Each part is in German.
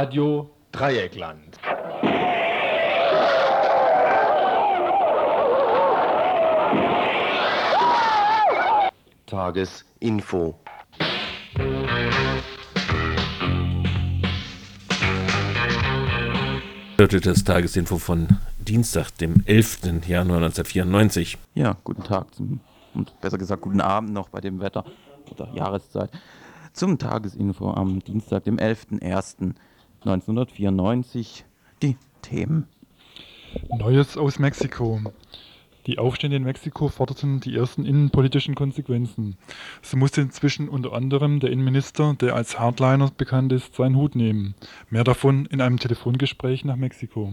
Radio Dreieckland. Tagesinfo. Das Tagesinfo von Dienstag, dem 11. Januar 1994. Ja, guten Tag zum, und besser gesagt guten Abend noch bei dem Wetter oder Jahreszeit zum Tagesinfo am Dienstag, dem 11.01.1994. Die Themen. Neues aus Mexiko. Die Aufstände in Mexiko forderten die ersten innenpolitischen Konsequenzen. So musste inzwischen unter anderem der Innenminister, der als Hardliner bekannt ist, seinen Hut nehmen. Mehr davon in einem Telefongespräch nach Mexiko.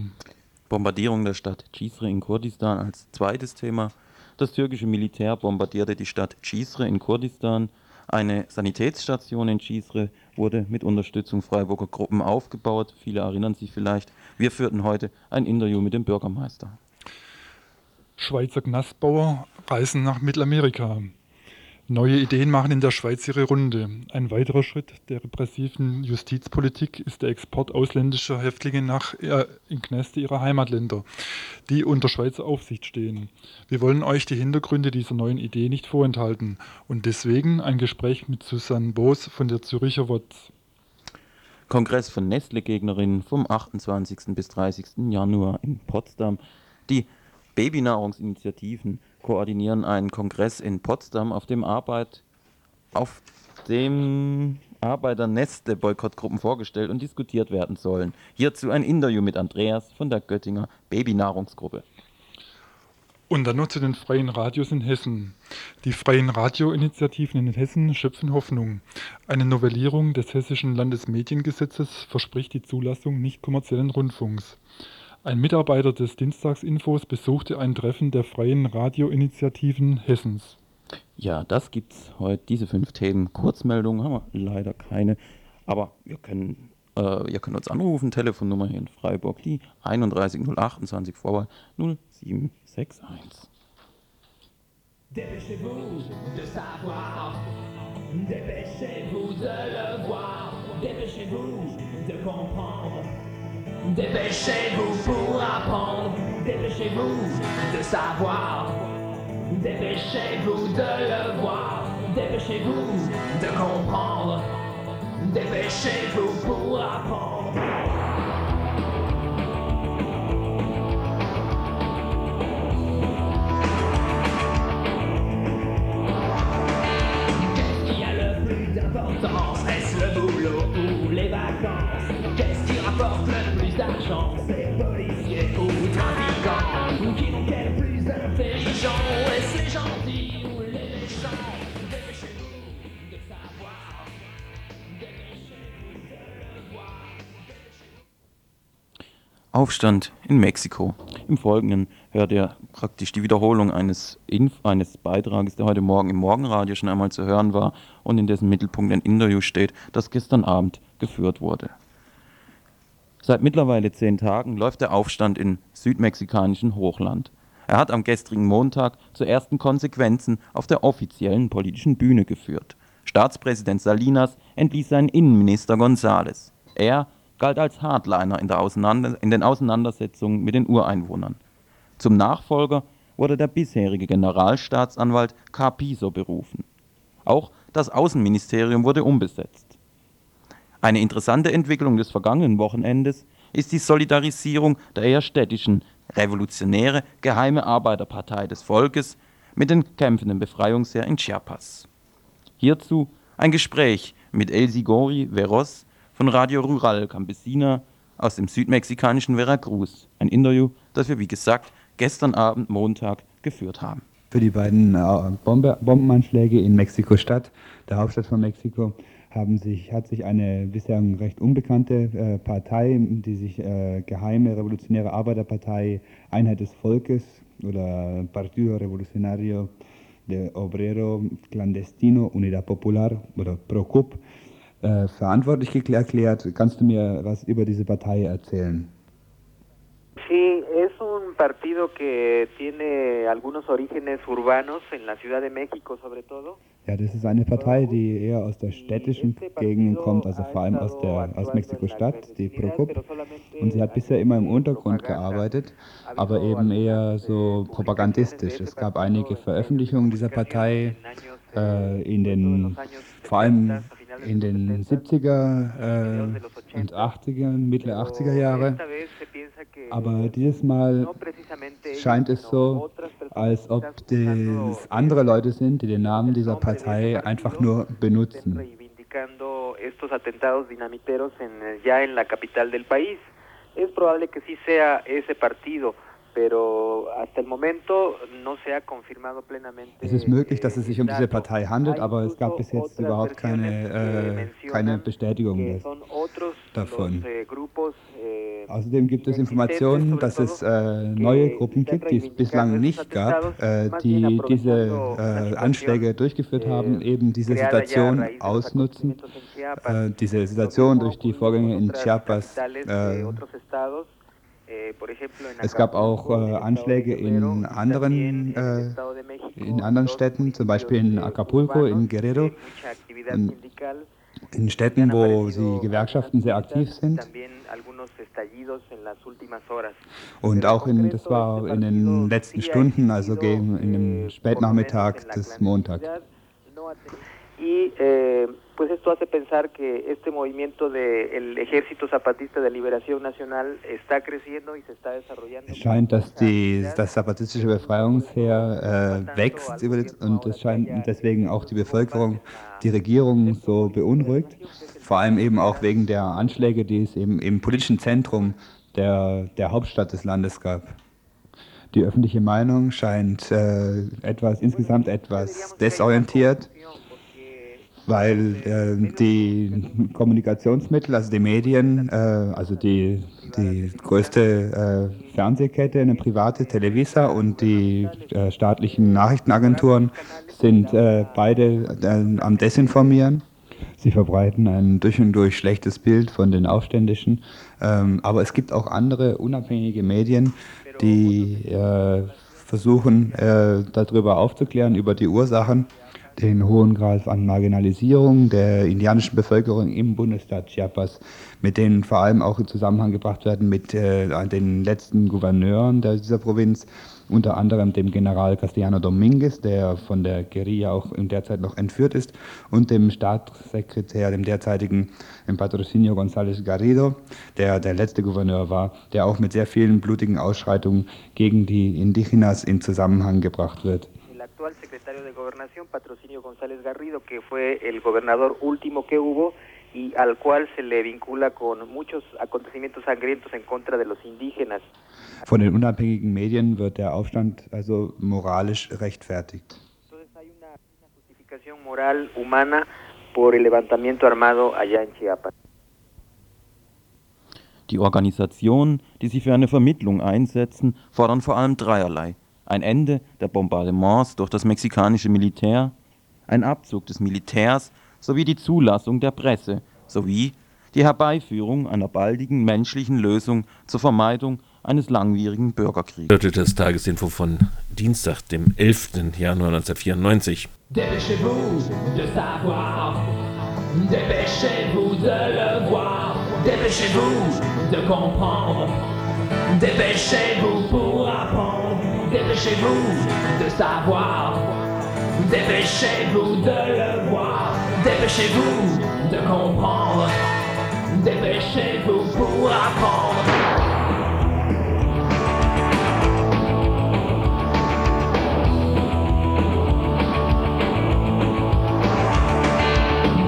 Bombardierung der Stadt Cizre in Kurdistan als zweites Thema. Das türkische Militär bombardierte die Stadt Cizre in Kurdistan. Eine Sanitätsstation in Cizre wurde mit Unterstützung Freiburger Gruppen aufgebaut. Viele erinnern sich vielleicht. Wir führten heute ein Interview mit dem Bürgermeister. Schweizer Knastbauer reisen nach Mittelamerika. Neue Ideen machen in der Schweiz ihre Runde. Ein weiterer Schritt der repressiven Justizpolitik ist der Export ausländischer Häftlinge nach äh, in Knäste ihrer Heimatländer, die unter Schweizer Aufsicht stehen. Wir wollen euch die Hintergründe dieser neuen Idee nicht vorenthalten und deswegen ein Gespräch mit Susanne Boos von der Züricher WOTS. Kongress von Nestle-Gegnerinnen vom 28. bis 30. Januar in Potsdam. Die Babynahrungsinitiativen koordinieren einen Kongress in Potsdam, auf dem Arbeit auf dem Arbeiter Nestle Boykottgruppen vorgestellt und diskutiert werden sollen. Hierzu ein Interview mit Andreas von der Göttinger Babynahrungsgruppe. Und dann noch zu den freien Radios in Hessen. Die freien Radioinitiativen in Hessen schöpfen Hoffnung. Eine Novellierung des hessischen Landesmediengesetzes verspricht die Zulassung nicht kommerziellen Rundfunks. Ein Mitarbeiter des Dienstagsinfos besuchte ein Treffen der freien Radioinitiativen Hessens. Ja, das gibt's heute. Diese fünf Themen. Kurzmeldungen haben wir leider keine. Aber wir können, äh, ihr könnt uns anrufen. Telefonnummer hier in Freiburg, die 31028 Vorwahl 0761. Dépêchez-vous de savoir, dépêchez-vous de le voir, dépêchez-vous de comprendre. Dépêchez-vous pour apprendre, dépêchez-vous de savoir, dépêchez-vous de le voir, dépêchez-vous de comprendre, dépêchez-vous pour apprendre. Aufstand in Mexiko. Im Folgenden hört ihr praktisch die Wiederholung eines, Inf eines Beitrages, der heute Morgen im Morgenradio schon einmal zu hören war und in dessen Mittelpunkt ein Interview steht, das gestern Abend geführt wurde. Seit mittlerweile zehn Tagen läuft der Aufstand im südmexikanischen Hochland. Er hat am gestrigen Montag zu ersten Konsequenzen auf der offiziellen politischen Bühne geführt. Staatspräsident Salinas entließ seinen Innenminister González. Er galt als Hardliner in, in den Auseinandersetzungen mit den Ureinwohnern. Zum Nachfolger wurde der bisherige Generalstaatsanwalt Carpizo berufen. Auch das Außenministerium wurde umbesetzt. Eine interessante Entwicklung des vergangenen Wochenendes ist die Solidarisierung der eher städtischen Revolutionäre Geheime Arbeiterpartei des Volkes mit den kämpfenden Befreiungsheer in Chiapas. Hierzu ein Gespräch mit El Sigori Veros von Radio Rural Campesina aus dem südmexikanischen Veracruz. Ein Interview, das wir wie gesagt gestern Abend Montag geführt haben. Für die beiden äh, Bombe, Bombenanschläge in Mexiko-Stadt, der Hauptstadt von Mexiko, haben sich, hat sich eine bislang recht unbekannte äh, Partei, die sich äh, Geheime Revolutionäre Arbeiterpartei Einheit des Volkes oder Partido Revolucionario de Obrero Clandestino Unidad Popular oder PROCUP äh, verantwortlich erklärt. Kannst du mir was über diese Partei erzählen? Sí, es un partido que tiene algunos orígenes urbanos en la Ciudad de México sobre todo. Ja, das ist eine Partei, die eher aus der städtischen Gegend kommt, also vor allem aus, der, aus Mexiko-Stadt, die Procop. Und sie hat bisher immer im Untergrund gearbeitet, aber eben eher so propagandistisch. Es gab einige Veröffentlichungen dieser Partei äh, in den, vor allem in den 70er äh, und 80er, mittlere 80er Jahre. Aber dieses Mal scheint es so, als ob das andere Leute sind, die den Namen dieser Partei einfach nur benutzen. estos atentados dinamiteros en, ya en la capital del país. Es probable que sí sea ese partido, pero hasta el momento no se ha confirmado plenamente. Es ist möglich, dass es sich um diese Partei handelt, aber es gab bis jetzt überhaupt keine, äh, keine Bestätigung des, davon. Außerdem gibt es Informationen, dass es äh, neue Gruppen gibt, die es bislang nicht gab, äh, die diese äh, Anschläge durchgeführt haben, eben diese Situation ausnutzen, äh, diese Situation durch die Vorgänge in Chiapas äh, es gab auch äh, Anschläge in anderen, äh, in anderen Städten, zum Beispiel in Acapulco, in Guerrero, in, in Städten, wo die Gewerkschaften sehr aktiv sind. Und auch in, das war in den letzten Stunden, also in dem Spätnachmittag des Montags. Pues esto hace pensar que este movimiento del de Ejército Zapatista de Liberación Nacional está creciendo y se está desarrollando. Es scheint, dass die, das zapatistische Befreiungsheer äh, wächst und es scheint deswegen auch die Bevölkerung, die Regierung so beunruhigt. Vor allem eben auch wegen der Anschläge, die es eben im politischen Zentrum der, der Hauptstadt des Landes gab. Die öffentliche Meinung scheint äh, etwas, insgesamt etwas desorientiert weil äh, die Kommunikationsmittel, also die Medien, äh, also die, die größte äh, Fernsehkette, eine private Televisa und die äh, staatlichen Nachrichtenagenturen sind äh, beide äh, am Desinformieren. Sie verbreiten ein durch und durch schlechtes Bild von den Aufständischen. Ähm, aber es gibt auch andere unabhängige Medien, die versuchen, darüber aufzuklären, über die Ursachen den hohen Grad an Marginalisierung der indianischen Bevölkerung im Bundesstaat Chiapas, mit denen vor allem auch in Zusammenhang gebracht werden mit äh, den letzten Gouverneuren dieser Provinz, unter anderem dem General Castellano Dominguez, der von der Guerilla auch in der Zeit noch entführt ist, und dem Staatssekretär, dem derzeitigen Patrocinio González Garrido, der der letzte Gouverneur war, der auch mit sehr vielen blutigen Ausschreitungen gegen die Indigenas in Zusammenhang gebracht wird. Actual secretario de Gobernación, Patrocinio González Garrido, que fue el gobernador último que hubo y al cual se le vincula con muchos acontecimientos sangrientos en contra de los indígenas. Von den unabhängigen Medien wird der Aufstand also moralisch rechtfertigt. Entonces hay una, una justificación moral humana por el levantamiento armado allá en Chiapas. Die Organisationen, die sich für eine Vermittlung einsetzen, fordern vor allem dreierlei ein Ende der Bombardements durch das mexikanische Militär, ein Abzug des Militärs sowie die Zulassung der Presse sowie die Herbeiführung einer baldigen menschlichen Lösung zur Vermeidung eines langwierigen Bürgerkriegs. Hörte das Tagesinfo von Dienstag, dem 11. Januar 1994. Dépêchez-vous de savoir, dépêchez-vous de le voir, dépêchez-vous de comprendre, dépêchez-vous pour apprendre. Dépêchez-vous de savoir, dépêchez-vous de le voir, dépêchez-vous de comprendre, dépêchez-vous pour apprendre.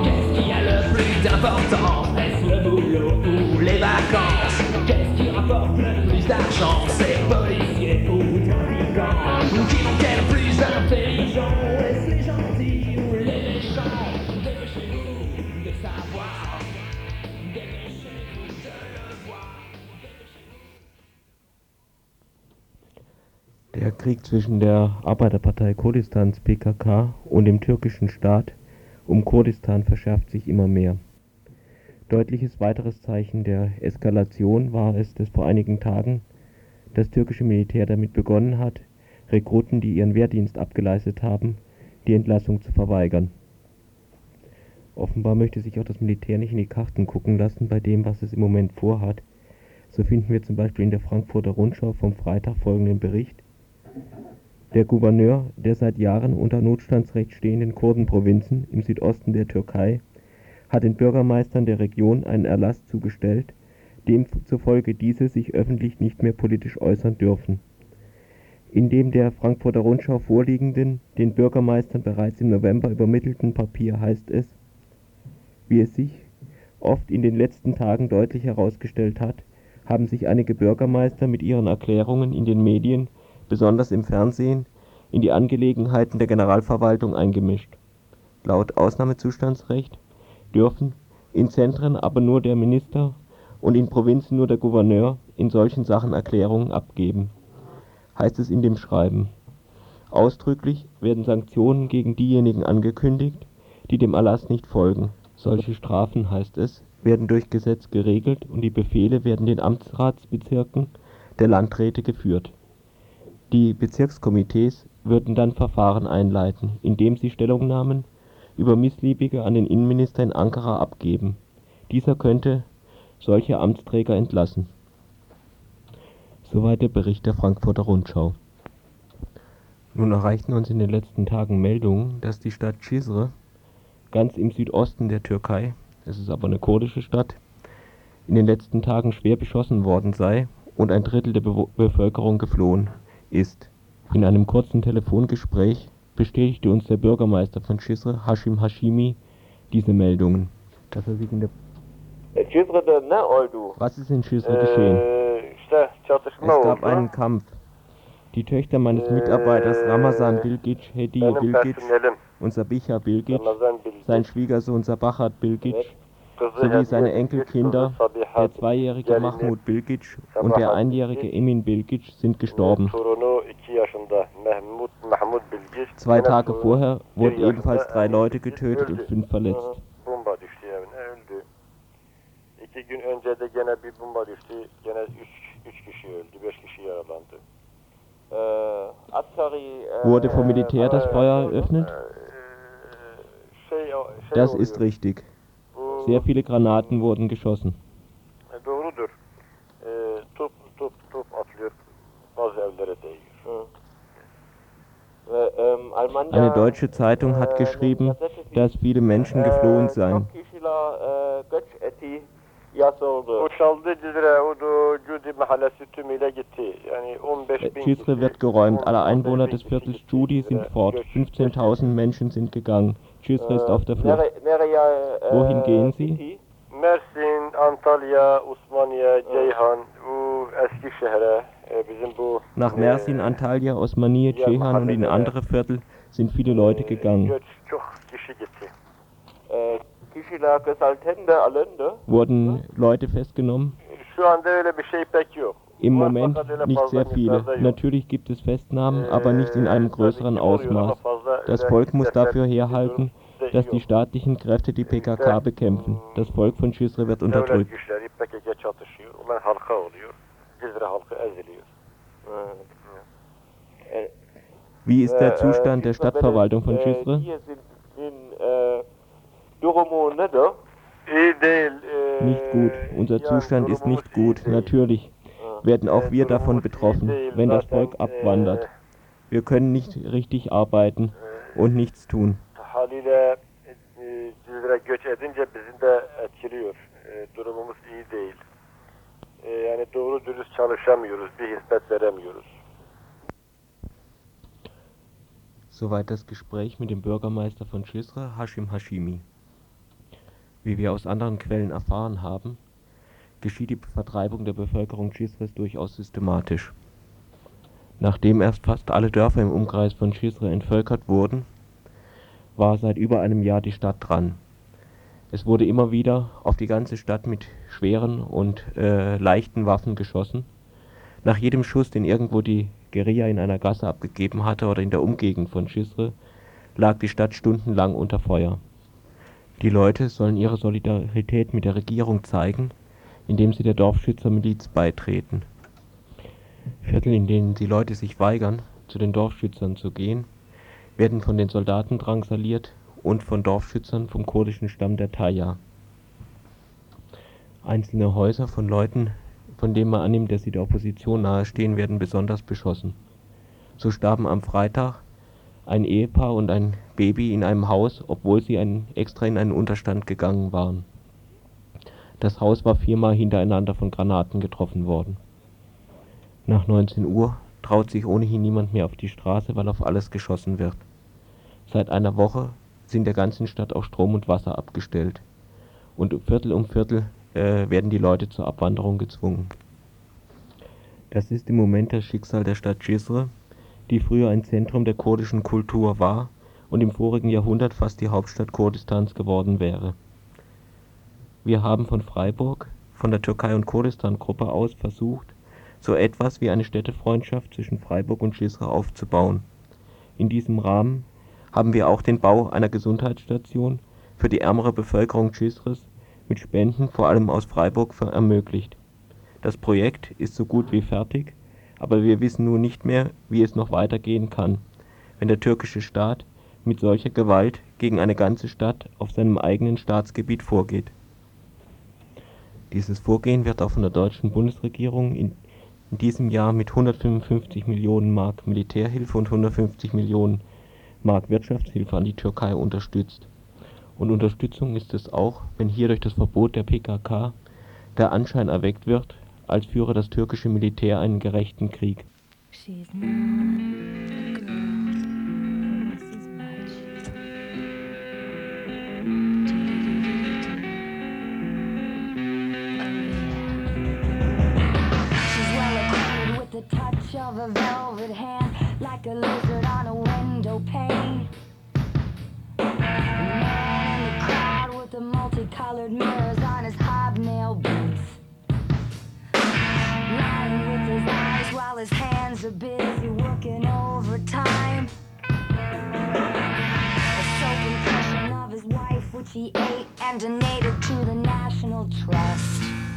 Qu'est-ce qui a le plus d'importance? Est-ce le boulot ou les vacances? Qu'est-ce qui rapporte le plus d'argent? C'est Der Krieg zwischen der Arbeiterpartei Kurdistans PKK und dem türkischen Staat um Kurdistan verschärft sich immer mehr. Deutliches weiteres Zeichen der Eskalation war es, dass vor einigen Tagen das türkische Militär damit begonnen hat, Rekruten, die ihren Wehrdienst abgeleistet haben, die Entlassung zu verweigern Offenbar möchte sich auch das Militär nicht in die Karten gucken lassen bei dem, was es im Moment vorhat. So finden wir zum Beispiel in der Frankfurter Rundschau vom Freitag folgenden Bericht. Der Gouverneur der seit Jahren unter Notstandsrecht stehenden Kurdenprovinzen im Südosten der Türkei hat den Bürgermeistern der Region einen Erlass zugestellt, demzufolge diese sich öffentlich nicht mehr politisch äußern dürfen. In dem der Frankfurter Rundschau vorliegenden, den Bürgermeistern bereits im November übermittelten Papier heißt es, wie es sich oft in den letzten Tagen deutlich herausgestellt hat, haben sich einige Bürgermeister mit ihren Erklärungen in den Medien, besonders im Fernsehen, in die Angelegenheiten der Generalverwaltung eingemischt. Laut Ausnahmezustandsrecht dürfen in Zentren aber nur der Minister und in Provinzen nur der Gouverneur in solchen Sachen Erklärungen abgeben, heißt es in dem Schreiben. Ausdrücklich werden Sanktionen gegen diejenigen angekündigt, die dem Erlass nicht folgen. Solche Strafen, heißt es, werden durch Gesetz geregelt und die Befehle werden den Amtsratsbezirken der Landräte geführt. Die Bezirkskomitees würden dann Verfahren einleiten, indem sie Stellungnahmen über Missliebige an den Innenminister in Ankara abgeben. Dieser könnte solche Amtsträger entlassen. Soweit der Bericht der Frankfurter Rundschau. Nun erreichten uns in den letzten Tagen Meldungen, dass die Stadt Cizre, ganz im Südosten der Türkei, es ist aber eine kurdische Stadt, in den letzten Tagen schwer beschossen worden sei und ein Drittel der Be Bevölkerung geflohen ist. In einem kurzen Telefongespräch bestätigte uns der Bürgermeister von Cizre, Hashim Hashimi, diese Meldungen. Dass er sich in der? Was ist in Cizre geschehen? Çatışma Es gab einen Kampf. Die Töchter meines Mitarbeiters Ramazan Bilgic, Benim Bilgic und Sabiha Bilgic, sein Schwiegersohn Sabahat Bilgic sowie seine Enkelkinder, der zweijährige Mahmud Bilgic und der einjährige Emin Bilgic sind gestorben. Torunu 2 yaşında Mehmut Mahmud Bilgic. Zwei Tage vorher wurden ebenfalls drei Leute getötet und fünf verletzt. De gene bir bomba düştü. Gene üç, üç kişi öldü, beş kişi yaralandı. E, Wurde vom Militär das e, Feuer eröffnet? e, Das ist richtig. Sehr viele Granaten wurden geschossen. Eine deutsche Zeitung hat geschrieben, dass viele Menschen geflohen seien. Eti yazıldı. Boşaldı Cizre, Udu, Cudi mahallesi tümüyle gitti. Yani 15 bin Cizre wird geräumt. Alle 15 Einwohner des Viertels. Judi sind fort. göç- 15.000 Menschen sind gegangen. Cizre ist auf der Flucht. E, Wohin gehen Sie? Mersin, Antalya, Osmaniye, Ceyhan, bu Eskişehir'e e, bizim bu Nach Mersin, Antalya, Osmaniye, Ceyhan und in andere Viertel sind viele Leute gegangen. Göç çok kişi gitti. Wurden Leute festgenommen? Im Moment nicht sehr viele. Natürlich gibt es Festnahmen, Ee, aber nicht in einem größeren Ausmaß. Das Volk muss dafür herhalten, dass die staatlichen Kräfte die PKK bekämpfen. Das Volk von Cizre wird unterdrückt. Wie ist Äh, der Zustand der Stadtverwaltung von Cizre? Hier sind in äh, durumu e, Nicht gut. Unser Zustand ist nicht gut. Natürlich werden Äh, auch wir davon betroffen, wenn das Volk e, abwandert. Wir können nicht richtig arbeiten und nichts tun. e. E. E. Soweit das Gespräch mit dem Bürgermeister von Cizre, Hashim Hashimi. Wie wir aus anderen Quellen erfahren haben, geschieht die Vertreibung der Bevölkerung Cizres durchaus systematisch. Nachdem erst fast alle Dörfer im Umkreis von Cizre entvölkert wurden, war seit über einem Jahr die Stadt dran. Es wurde immer wieder auf die ganze Stadt mit schweren und äh, leichten Waffen geschossen. Nach jedem Schuss, den irgendwo die Guerilla in einer Gasse abgegeben hatte oder in der Umgegend von Cizre, lag die Stadt stundenlang unter Feuer. Die Leute sollen ihre Solidarität mit der Regierung zeigen, indem sie der Dorfschützermiliz beitreten. Viertel, in denen die Leute sich weigern, zu den Dorfschützern zu gehen, werden von den Soldaten drangsaliert und von Dorfschützern vom kurdischen Stamm der Taya. Einzelne Häuser von Leuten, von denen man annimmt, dass sie der Opposition nahestehen, werden besonders beschossen. So starben am Freitag ein Ehepaar und ein Baby in einem Haus, obwohl sie ein, extra in einen Unterstand gegangen waren. Das Haus war viermal hintereinander von Granaten getroffen worden. Nach 19 Uhr traut sich ohnehin niemand mehr auf die Straße, weil auf alles geschossen wird. Seit einer Woche sind der ganzen Stadt auch Strom und Wasser abgestellt. Und Viertel um Viertel äh, werden die Leute zur Abwanderung gezwungen. Das ist im Moment das Schicksal der Stadt Cizre, die früher ein Zentrum der kurdischen Kultur war und im vorigen Jahrhundert fast die Hauptstadt Kurdistans geworden wäre. Wir haben von Freiburg, von der Türkei- und Kurdistan-Gruppe aus versucht, so etwas wie eine Städtefreundschaft zwischen Freiburg und Cizre aufzubauen. In diesem Rahmen haben wir auch den Bau einer Gesundheitsstation für die ärmere Bevölkerung Cizres mit Spenden vor allem aus Freiburg ermöglicht. Das Projekt ist so gut wie fertig, aber wir wissen nun nicht mehr, wie es noch weitergehen kann, wenn der türkische Staat mit solcher Gewalt gegen eine ganze Stadt auf seinem eigenen Staatsgebiet vorgeht. Dieses Vorgehen wird auch von der deutschen Bundesregierung in, in diesem Jahr mit 155 Millionen Mark Militärhilfe und 150 Millionen Mark Wirtschaftshilfe an die Türkei unterstützt. Und Unterstützung ist es auch, wenn hier durch das Verbot der PKK der Anschein erweckt wird, als führe das türkische Militär einen gerechten Krieg. Of mirrors while his hands are busy working overtime. A soap impression of his wife, which he ate and donated to the National Trust.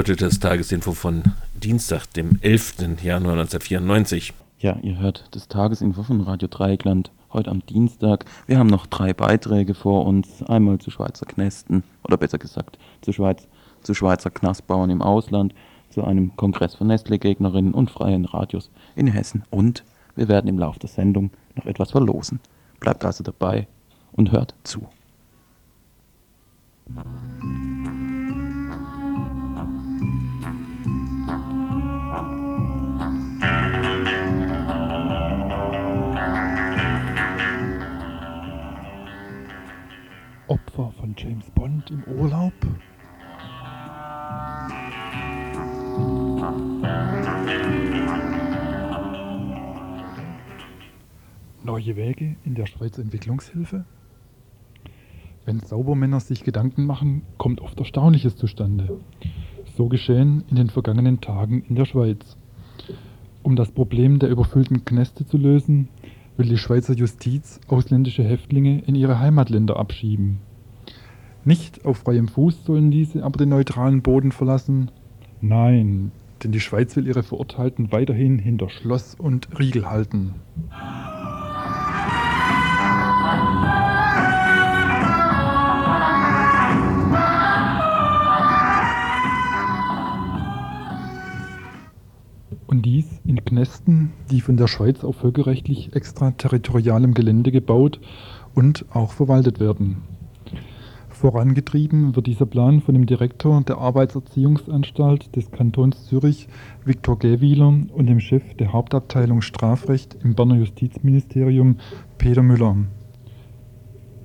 Hörte das Tagesinfo von Dienstag, dem 11. Januar 1994. Ja, ihr hört das Tagesinfo von Radio Dreieckland heute am Dienstag. Wir haben noch drei Beiträge vor uns. Einmal zu Schweizer Knästen, oder besser gesagt zu, Schweiz, zu Schweizer Knastbauern im Ausland, zu einem Kongress von Nestle-Gegnerinnen und freien Radios in Hessen. Und wir werden im Laufe der Sendung noch etwas verlosen. Bleibt also dabei und hört zu. James Bond im Urlaub. Neue Wege in der Schweizer Entwicklungshilfe. Wenn Saubermänner sich Gedanken machen, kommt oft Erstaunliches zustande. So geschehen in den vergangenen Tagen in der Schweiz. Um das Problem der überfüllten Kneste zu lösen, will die Schweizer Justiz ausländische Häftlinge in ihre Heimatländer abschieben. Nicht auf freiem Fuß sollen diese aber den neutralen Boden verlassen. Nein, denn die Schweiz will ihre Verurteilten weiterhin hinter Schloss und Riegel halten. Und dies in Knästen, die von der Schweiz auf völkerrechtlich extraterritorialem Gelände gebaut und auch verwaltet werden. Vorangetrieben wird dieser Plan von dem Direktor der Arbeitserziehungsanstalt des Kantons Zürich, Viktor Gähwiler, und dem Chef der Hauptabteilung Strafrecht im Berner Justizministerium, Peter Müller.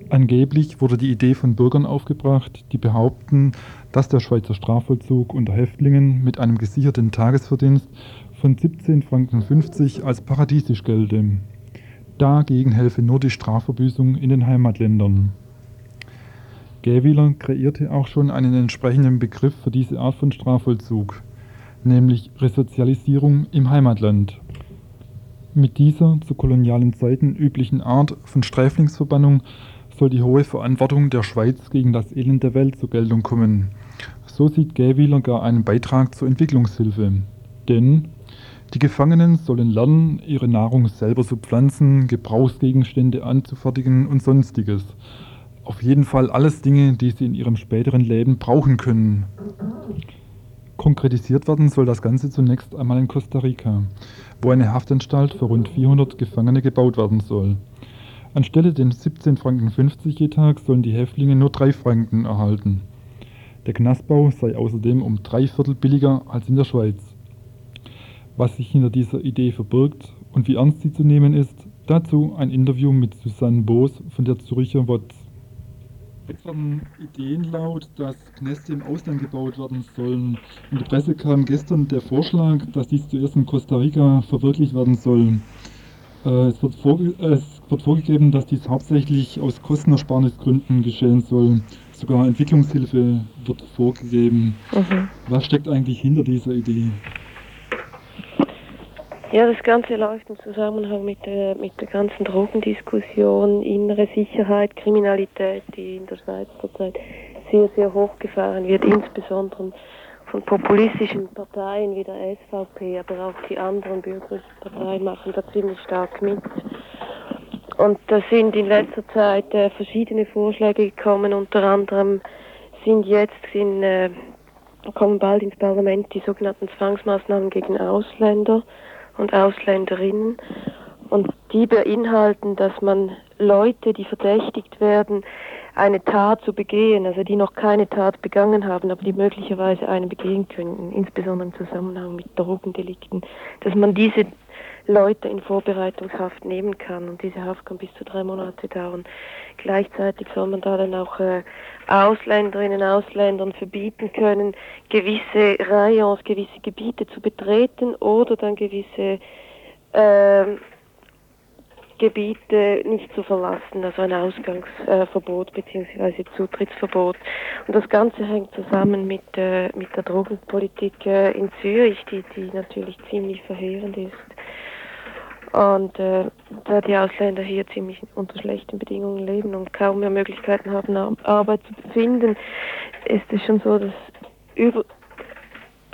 Angeblich wurde die Idee von Bürgern aufgebracht, die behaupten, dass der Schweizer Strafvollzug unter Häftlingen mit einem gesicherten Tagesverdienst von 17,50 Franken als paradiesisch gelte. Dagegen helfe nur die Strafverbüßung in den Heimatländern. Gähwiler kreierte auch schon einen entsprechenden Begriff für diese Art von Strafvollzug, nämlich Resozialisierung im Heimatland. Mit dieser zu kolonialen Zeiten üblichen Art von Sträflingsverbannung soll die hohe Verantwortung der Schweiz gegen das Elend der Welt zur Geltung kommen. So sieht Gähwiler gar einen Beitrag zur Entwicklungshilfe. Denn die Gefangenen sollen lernen, ihre Nahrung selber zu pflanzen, Gebrauchsgegenstände anzufertigen und sonstiges. Auf jeden Fall alles Dinge, die sie in ihrem späteren Leben brauchen können. Konkretisiert werden soll das Ganze zunächst einmal in Costa Rica, wo eine Haftanstalt für rund 400 Gefangene gebaut werden soll. Anstelle den 17,50 Franken je Tag sollen die Häftlinge nur 3 Franken erhalten. Der Knastbau sei außerdem um drei Viertel billiger als in der Schweiz. Was sich hinter dieser Idee verbirgt und wie ernst sie zu nehmen ist, dazu ein Interview mit Susanne Boos von der Zürcher WOTS. Werden Ideen laut, dass Kneste im Ausland gebaut werden sollen. In der Presse kam gestern der Vorschlag, dass dies zuerst in Costa Rica verwirklicht werden soll. Äh, es, wird äh, es wird vorgegeben, dass dies hauptsächlich aus Kostenersparnisgründen geschehen soll. Sogar Entwicklungshilfe wird vorgegeben. Mhm. Was steckt eigentlich hinter dieser Idee? Ja, das Ganze läuft im Zusammenhang mit der, mit der ganzen Drogendiskussion, innere Sicherheit, Kriminalität, die in der Schweiz zurzeit sehr, sehr hochgefahren wird, insbesondere von populistischen Parteien wie der SVP, aber auch die anderen bürgerlichen Parteien machen da ziemlich stark mit. Und da sind in letzter Zeit äh, verschiedene Vorschläge gekommen, unter anderem sind jetzt in, äh, kommen bald ins Parlament die sogenannten Zwangsmaßnahmen gegen Ausländer und Ausländerinnen. Und die beinhalten, dass man Leute, die verdächtigt werden, eine Tat zu begehen, also die noch keine Tat begangen haben, aber die möglicherweise eine begehen könnten, insbesondere im Zusammenhang mit Drogendelikten, dass man diese Leute in Vorbereitungshaft nehmen kann und diese Haft kann bis zu drei Monate dauern. Gleichzeitig soll man da dann auch äh, Ausländerinnen und Ausländern verbieten können, gewisse Rayons, gewisse Gebiete zu betreten oder dann gewisse äh, Gebiete nicht zu verlassen, also ein Ausgangsverbot äh, bzw. Zutrittsverbot. Und das Ganze hängt zusammen mit, äh, mit der Drogenpolitik äh, in Zürich, die, die natürlich ziemlich verheerend ist. Und äh, da die Ausländer hier ziemlich unter schlechten Bedingungen leben und kaum mehr Möglichkeiten haben, Arbeit zu finden, ist es schon so, dass über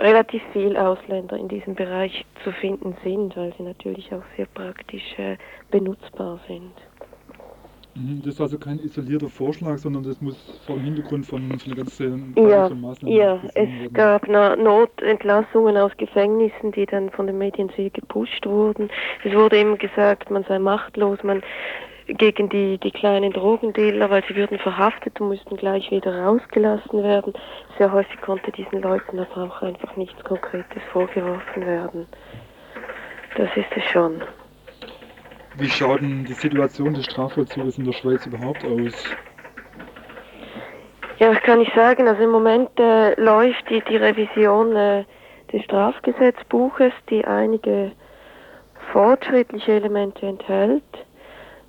relativ viel Ausländer in diesem Bereich zu finden sind, weil sie natürlich auch sehr praktisch äh, benutzbar sind. Mhm, das ist also kein isolierter Vorschlag, sondern das muss vor dem Hintergrund von, von einer ganzen ja, von Maßnahmen Ja, es werden. gab na, Notentlassungen aus Gefängnissen, die dann von den Medien sehr gepusht wurden. Es wurde immer gesagt, man sei machtlos, man gegen die, die kleinen Drogendealer, weil sie würden verhaftet und müssten gleich wieder rausgelassen werden. Sehr häufig konnte diesen Leuten aber auch einfach nichts Konkretes vorgeworfen werden. Das ist es schon. Wie schaut denn die Situation des Strafvollzuges in der Schweiz überhaupt aus? Ja, was kann ich sagen? Also im Moment äh, läuft die, die Revision äh, des Strafgesetzbuches, die einige fortschrittliche Elemente enthält.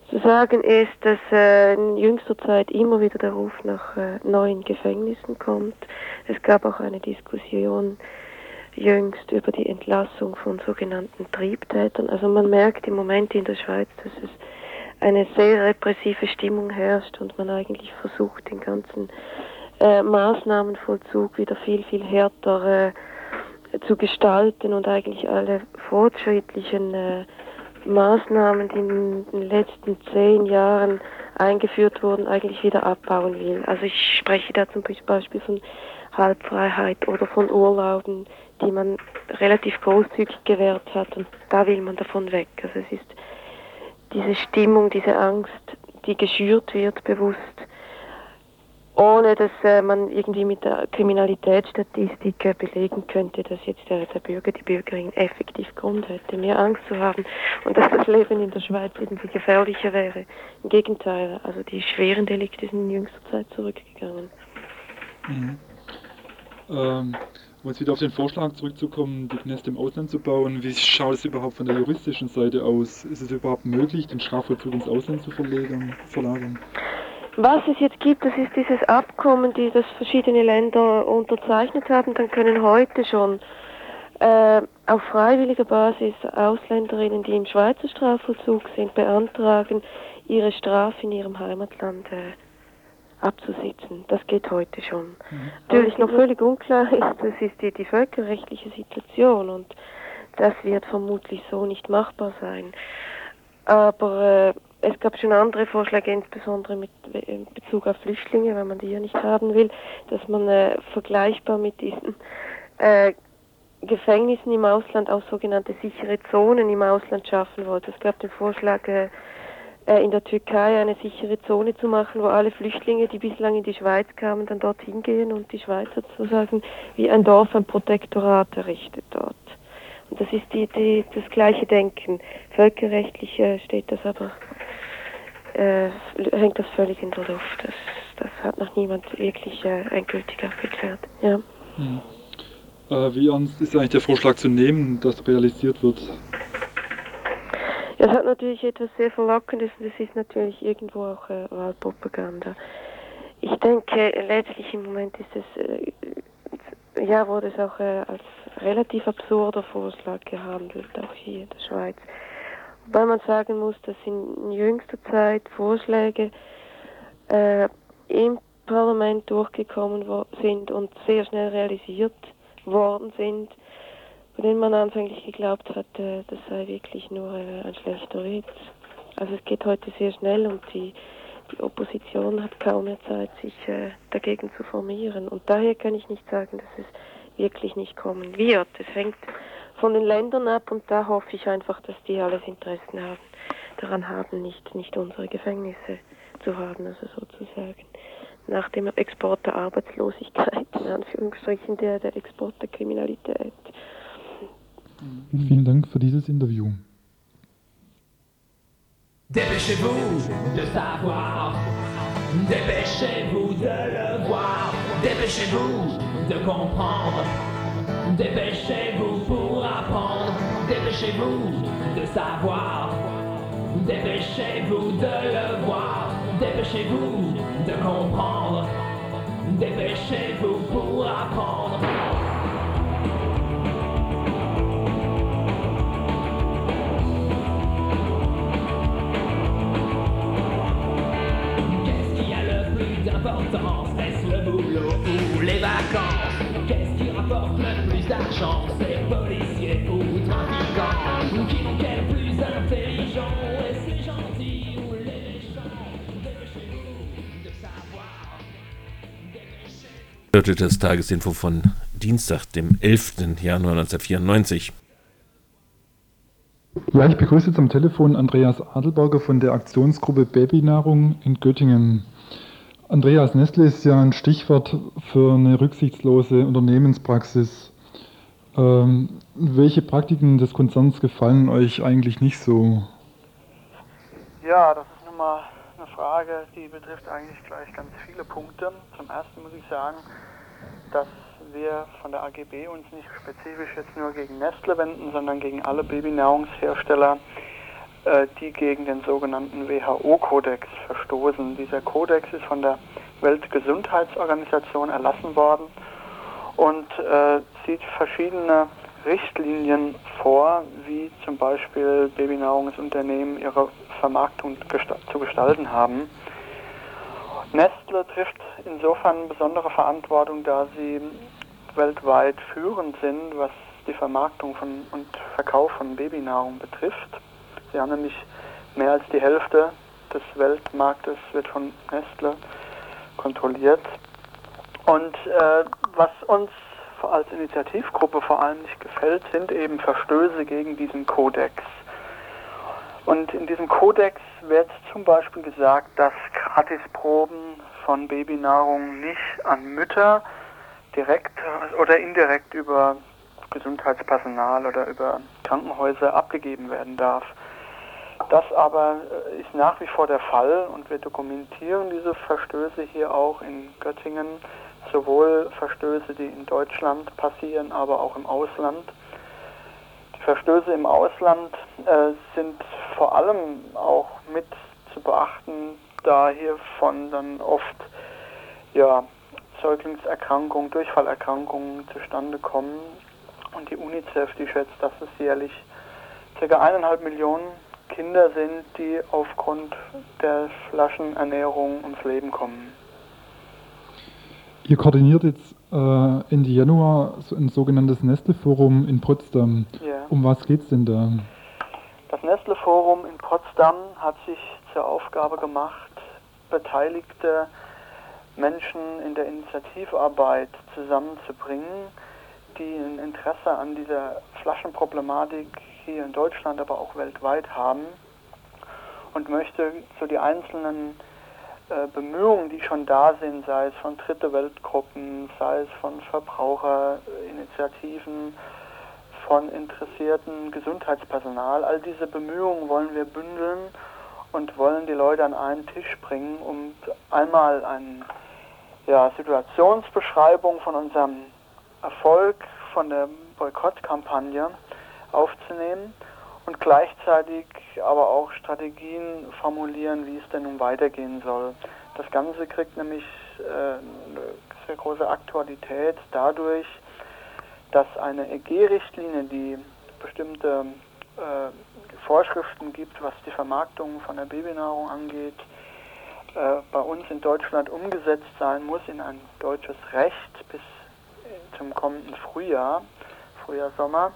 zu sagen ist, dass äh, in jüngster Zeit immer wieder der Ruf nach äh, neuen Gefängnissen kommt. Es gab auch eine Diskussion jüngst über die Entlassung von sogenannten Triebtätern. Also man merkt im Moment in der Schweiz, dass es eine sehr repressive Stimmung herrscht und man eigentlich versucht, den ganzen äh, Maßnahmenvollzug wieder viel, viel härter äh, zu gestalten und eigentlich alle fortschrittlichen äh, Maßnahmen, die in den letzten zehn Jahren eingeführt wurden, eigentlich wieder abbauen will. Also ich spreche da zum Beispiel von Halbfreiheit oder von Urlauben, die man relativ großzügig gewährt hat und da will man davon weg. Also es ist diese Stimmung, diese Angst, die geschürt wird bewusst, ohne dass äh, man irgendwie mit der Kriminalitätsstatistik äh, belegen könnte, dass jetzt der, der, Bürger, die Bürgerin effektiv Grund hätte, mehr Angst zu haben und dass das Leben in der Schweiz irgendwie gefährlicher wäre. Im Gegenteil, also die schweren Delikte sind in jüngster Zeit zurückgegangen. Mhm. Ähm, um jetzt wieder auf den Vorschlag zurückzukommen, die Kneste im Ausland zu bauen, wie schaut es überhaupt von der juristischen Seite aus? Ist es überhaupt möglich, den Strafvollzug ins Ausland zu verlagern? Was es jetzt gibt, das ist dieses Abkommen, die das verschiedene Länder unterzeichnet haben. Dann können heute schon äh, auf freiwilliger Basis Ausländerinnen, die im Schweizer Strafvollzug sind, beantragen, ihre Strafe in ihrem Heimatland äh, abzusitzen. Das geht heute schon. Mhm. Natürlich noch völlig unklar ist, das ist die, die völkerrechtliche Situation und das wird vermutlich so nicht machbar sein. Aber äh, es gab schon andere Vorschläge, insbesondere mit in Bezug auf Flüchtlinge, wenn man die ja nicht haben will, dass man äh, vergleichbar mit diesen äh, Gefängnissen im Ausland auch sogenannte sichere Zonen im Ausland schaffen wollte. Es gab den Vorschlag, äh, äh, in der Türkei eine sichere Zone zu machen, wo alle Flüchtlinge, die bislang in die Schweiz kamen, dann dorthin gehen und die Schweiz sozusagen wie ein Dorf, ein Protektorat errichtet dort. Und das ist die, die, das gleiche Denken. Völkerrechtlich äh, steht das aber, äh, hängt das völlig in der Luft. Das, das hat noch niemand wirklich äh, endgültig abgeklärt. Ja. Hm. Äh, wie ernst ist eigentlich der Vorschlag zu nehmen, dass realisiert wird? Das hat natürlich etwas sehr Verlockendes und es ist natürlich irgendwo auch äh, Wahlpropaganda. Ich denke, letztlich im Moment ist es, äh, ja, wurde es auch äh, als relativ absurder Vorschlag gehandelt, auch hier in der Schweiz. Wobei man sagen muss, dass in jüngster Zeit Vorschläge äh, im Parlament durchgekommen sind und sehr schnell realisiert worden sind, von denen man anfänglich geglaubt hatte, das sei wirklich nur ein schlechter Witz. Also es geht heute sehr schnell und die, die Opposition hat kaum mehr Zeit, sich äh, dagegen zu formieren. Und daher kann ich nicht sagen, dass es wirklich nicht kommen wird. Es hängt von den Ländern ab und da hoffe ich einfach, dass die alles Interessen haben, daran haben, nicht, nicht unsere Gefängnisse zu haben, also sozusagen nach dem Export der Arbeitslosigkeit, in Anführungsstrichen der, der Export der Kriminalität. Vielen Dank für dieses Interview. Dépêchez-vous de savoir, dépêchez-vous de le voir, dépêchez-vous de comprendre, dépêchez-vous pour apprendre, dépêchez-vous de savoir, dépêchez-vous de le voir, dépêchez-vous de comprendre, dépêchez-vous pour apprendre. Plus das Tagesinfo von Dienstag, dem 11. Januar 1994. Ja, ich begrüße am Telefon Andreas Adelberger von der Aktionsgruppe Babynahrung in Göttingen. Andreas Nestle ist ja ein Stichwort für eine rücksichtslose Unternehmenspraxis. Ähm, welche Praktiken des Konzerns gefallen euch eigentlich nicht so? Ja, das ist nun mal eine Frage, die betrifft eigentlich gleich ganz viele Punkte. Zum ersten muss ich sagen, dass wir von der AGB uns nicht spezifisch jetzt nur gegen Nestle wenden, sondern gegen alle Babynahrungshersteller, äh, die gegen den sogenannten WHO-Kodex verstoßen. Dieser Kodex ist von der Weltgesundheitsorganisation erlassen worden und äh, sieht verschiedene Richtlinien vor, wie zum Beispiel Babynahrungsunternehmen ihre Vermarktung gesta zu gestalten haben. Nestle trifft insofern besondere Verantwortung, da sie weltweit führend sind, was die Vermarktung von, und Verkauf von Babynahrung betrifft. Sie haben nämlich mehr als die Hälfte des Weltmarktes wird von Nestle kontrolliert. Und äh, was uns als Initiativgruppe vor allem nicht gefällt, sind eben Verstöße gegen diesen Kodex. Und in diesem Kodex wird zum Beispiel gesagt, dass Gratisproben von Babynahrung nicht an Mütter direkt oder indirekt über Gesundheitspersonal oder über Krankenhäuser abgegeben werden darf. Das aber äh, ist nach wie vor der Fall und wir dokumentieren diese Verstöße hier auch in Göttingen, sowohl Verstöße, die in Deutschland passieren, aber auch im Ausland. Die Verstöße im Ausland äh, sind vor allem auch mit zu beachten, da hiervon dann oft ja, Säuglingserkrankungen, Durchfallerkrankungen zustande kommen. Und die UNICEF, die schätzt, dass es jährlich ca. eineinhalb Millionen Kinder sind, die aufgrund der Flaschenernährung ums Leben kommen. Ihr koordiniert jetzt äh, Ende Januar so ein sogenanntes Nestle-Forum in Potsdam. Ja. Um was geht es denn da? Das Nestle-Forum in Potsdam hat sich zur Aufgabe gemacht, beteiligte Menschen in der Initiativarbeit zusammenzubringen, die ein Interesse an dieser Flaschenproblematik hier in Deutschland, aber auch weltweit haben und möchte so die einzelnen Bemühungen, die schon da sind, sei es von Dritte Weltgruppen, sei es von Verbraucherinitiativen, von interessierten Gesundheitspersonal, all diese Bemühungen wollen wir bündeln und wollen die Leute an einen Tisch bringen, um einmal eine ja, Situationsbeschreibung von unserem Erfolg von der Boykottkampagne aufzunehmen und gleichzeitig aber auch Strategien formulieren, wie es denn nun weitergehen soll. Das Ganze kriegt nämlich äh, eine sehr große Aktualität dadurch, dass eine EG-Richtlinie, die bestimmte äh, Vorschriften gibt, was die Vermarktung von der Babynahrung angeht, äh, bei uns in Deutschland umgesetzt sein muss in ein deutsches Recht bis zum kommenden Frühjahr, Frühjahr, Sommer.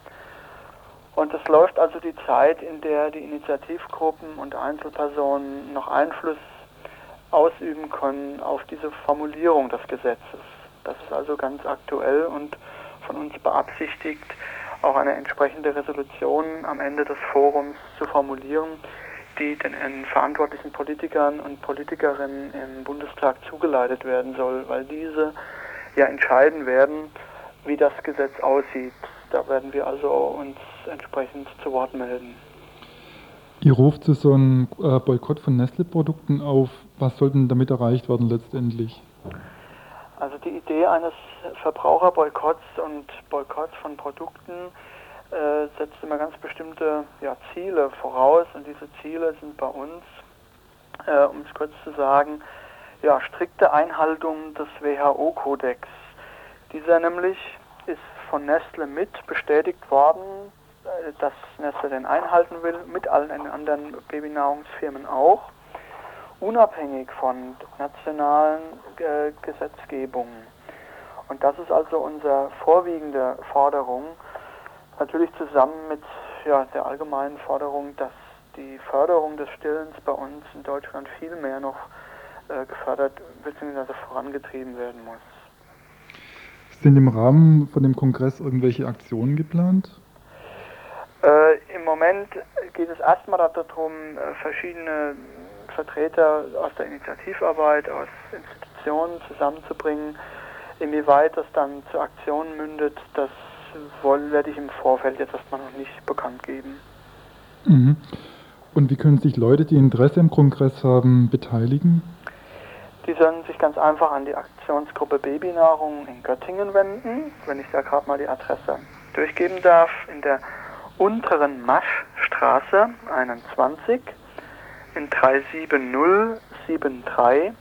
Und es läuft also die Zeit, in der die Initiativgruppen und Einzelpersonen noch Einfluss ausüben können auf diese Formulierung des Gesetzes. Das ist also ganz aktuell und von uns beabsichtigt, auch eine entsprechende Resolution am Ende des Forums zu formulieren, die den verantwortlichen Politikern und Politikerinnen im Bundestag zugeleitet werden soll, weil diese ja entscheiden werden, wie das Gesetz aussieht. Da werden wir also uns entsprechend zu Wort melden. Ihr ruft zu so einem äh, Boykott von Nestle-Produkten auf. Was soll denn damit erreicht werden letztendlich? Also die Idee eines Verbraucherboykotts und Boykotts von Produkten äh, setzt immer ganz bestimmte ja, Ziele voraus und diese Ziele sind bei uns, äh, um es kurz zu sagen, ja, strikte Einhaltung des WHO-Kodex. Dieser nämlich ist von Nestle mit bestätigt worden, äh, dass Nestle den einhalten will, mit allen anderen Babynahrungsfirmen auch, unabhängig von nationalen äh, Gesetzgebungen. Und das ist also unsere vorwiegende Forderung, natürlich zusammen mit ja, der allgemeinen Forderung, dass die Förderung des Stillens bei uns in Deutschland viel mehr noch äh, gefördert bzw. vorangetrieben werden muss. Sind im Rahmen von dem Kongress irgendwelche Aktionen geplant? Äh, Im Moment geht es erstmal darum, äh, verschiedene Vertreter aus der Initiativarbeit, aus Institutionen zusammenzubringen. Inwieweit das dann zu Aktionen mündet, das werde ich im Vorfeld jetzt erstmal noch nicht bekannt geben. Mhm. Und wie können sich Leute, die Interesse im Kongress haben, beteiligen? Die sollen sich ganz einfach an die Aktionsgruppe Babynahrung in Göttingen wenden, wenn ich da gerade mal die Adresse durchgeben darf. In der Unteren Maschstraße 21 in 37073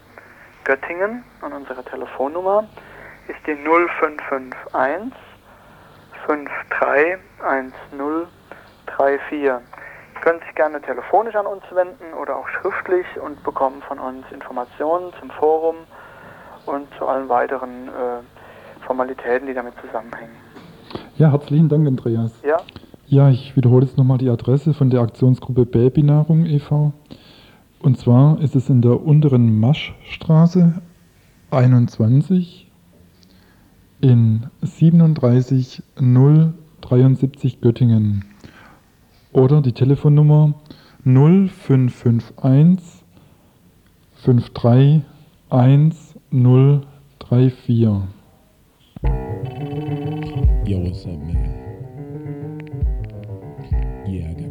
Göttingen und unsere Telefonnummer ist die 0551 531034. Können sich gerne telefonisch an uns wenden oder auch schriftlich und bekommen von uns Informationen zum Forum und zu allen weiteren äh, Formalitäten, die damit zusammenhängen. Ja, herzlichen Dank, Andreas. Ja, Ja, ich wiederhole jetzt nochmal die Adresse von der Aktionsgruppe Babynahrung e.V. Und zwar ist es in der unteren Maschstraße 21 in 37073 Göttingen. Oder die Telefonnummer 0551 531034. Yo, what's up, man? Yeah, I got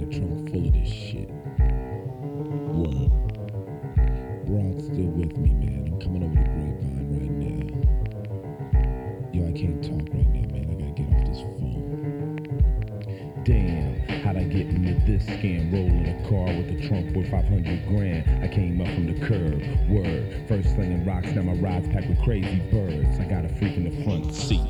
this scam? Rolling a car with a trunk worth 500 grand. I came up from the curb. Word. First slinging rocks, now my ride's packed with crazy birds. I got a freak in the front seat.